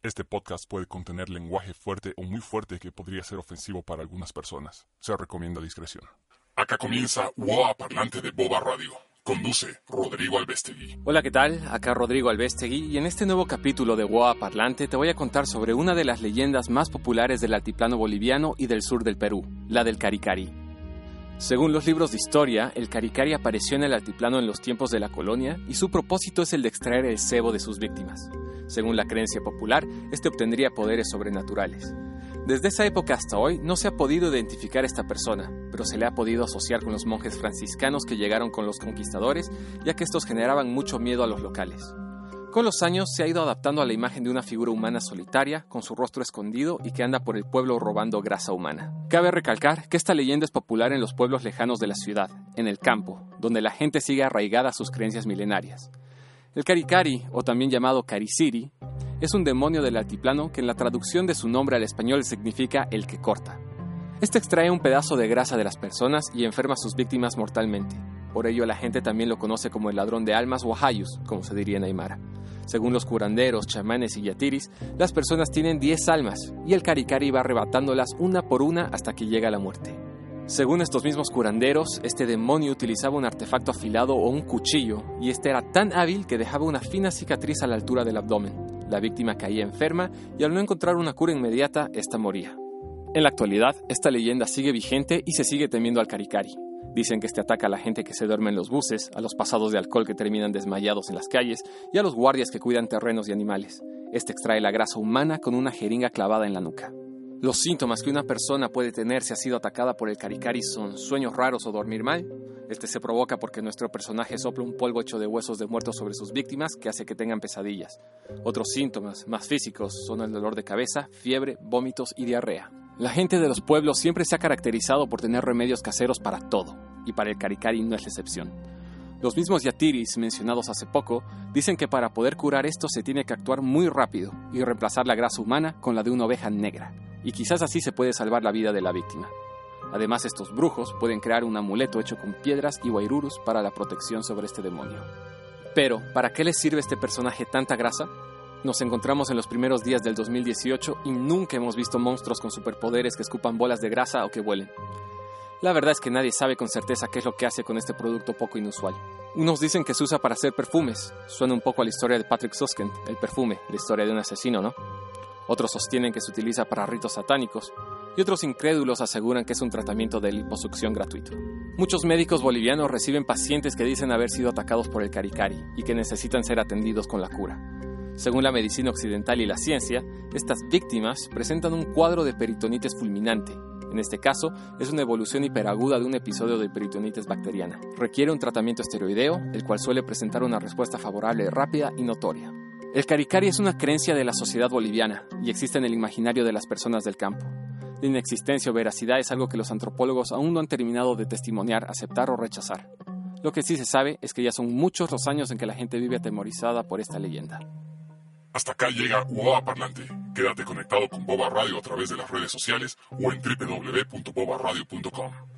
Este podcast puede contener lenguaje fuerte o muy fuerte que podría ser ofensivo para algunas personas. Se recomienda discreción. Acá comienza WOA Parlante de Boba Radio. Conduce Rodrigo Albestegui. Hola, ¿qué tal? Acá Rodrigo Albestegui y en este nuevo capítulo de WOA Parlante te voy a contar sobre una de las leyendas más populares del altiplano boliviano y del sur del Perú, la del Caricari. Según los libros de historia, el Caricari apareció en el altiplano en los tiempos de la colonia y su propósito es el de extraer el cebo de sus víctimas. Según la creencia popular, este obtendría poderes sobrenaturales. Desde esa época hasta hoy no se ha podido identificar a esta persona, pero se le ha podido asociar con los monjes franciscanos que llegaron con los conquistadores, ya que estos generaban mucho miedo a los locales. Con los años se ha ido adaptando a la imagen de una figura humana solitaria, con su rostro escondido y que anda por el pueblo robando grasa humana. Cabe recalcar que esta leyenda es popular en los pueblos lejanos de la ciudad, en el campo, donde la gente sigue arraigada a sus creencias milenarias. El Caricari, o también llamado Cariciri, es un demonio del altiplano que en la traducción de su nombre al español significa el que corta. Este extrae un pedazo de grasa de las personas y enferma a sus víctimas mortalmente. Por ello la gente también lo conoce como el ladrón de almas o ajayus, como se diría en Aymara. Según los curanderos, chamanes y yatiris, las personas tienen 10 almas y el caricari va arrebatándolas una por una hasta que llega la muerte. Según estos mismos curanderos, este demonio utilizaba un artefacto afilado o un cuchillo y este era tan hábil que dejaba una fina cicatriz a la altura del abdomen. La víctima caía enferma y al no encontrar una cura inmediata, esta moría. En la actualidad, esta leyenda sigue vigente y se sigue temiendo al caricari. Dicen que este ataca a la gente que se duerme en los buses, a los pasados de alcohol que terminan desmayados en las calles y a los guardias que cuidan terrenos y animales. Este extrae la grasa humana con una jeringa clavada en la nuca. Los síntomas que una persona puede tener si ha sido atacada por el caricari son sueños raros o dormir mal. Este se provoca porque nuestro personaje sopla un polvo hecho de huesos de muertos sobre sus víctimas que hace que tengan pesadillas. Otros síntomas más físicos son el dolor de cabeza, fiebre, vómitos y diarrea. La gente de los pueblos siempre se ha caracterizado por tener remedios caseros para todo, y para el Caricari no es la excepción. Los mismos yatiris mencionados hace poco dicen que para poder curar esto se tiene que actuar muy rápido y reemplazar la grasa humana con la de una oveja negra, y quizás así se puede salvar la vida de la víctima. Además, estos brujos pueden crear un amuleto hecho con piedras y guairurus para la protección sobre este demonio. Pero, ¿para qué les sirve este personaje tanta grasa? Nos encontramos en los primeros días del 2018 y nunca hemos visto monstruos con superpoderes que escupan bolas de grasa o que vuelen. La verdad es que nadie sabe con certeza qué es lo que hace con este producto poco inusual. Unos dicen que se usa para hacer perfumes. Suena un poco a la historia de Patrick Susskind, el perfume, la historia de un asesino, ¿no? Otros sostienen que se utiliza para ritos satánicos y otros incrédulos aseguran que es un tratamiento de liposucción gratuito. Muchos médicos bolivianos reciben pacientes que dicen haber sido atacados por el caricari y que necesitan ser atendidos con la cura. Según la medicina occidental y la ciencia, estas víctimas presentan un cuadro de peritonitis fulminante. En este caso, es una evolución hiperaguda de un episodio de peritonitis bacteriana. Requiere un tratamiento esteroideo, el cual suele presentar una respuesta favorable rápida y notoria. El caricari es una creencia de la sociedad boliviana y existe en el imaginario de las personas del campo. La inexistencia o veracidad es algo que los antropólogos aún no han terminado de testimoniar, aceptar o rechazar. Lo que sí se sabe es que ya son muchos los años en que la gente vive atemorizada por esta leyenda. Hasta acá llega UOA Parlante. Quédate conectado con Boba Radio a través de las redes sociales o en www.bobaradio.com.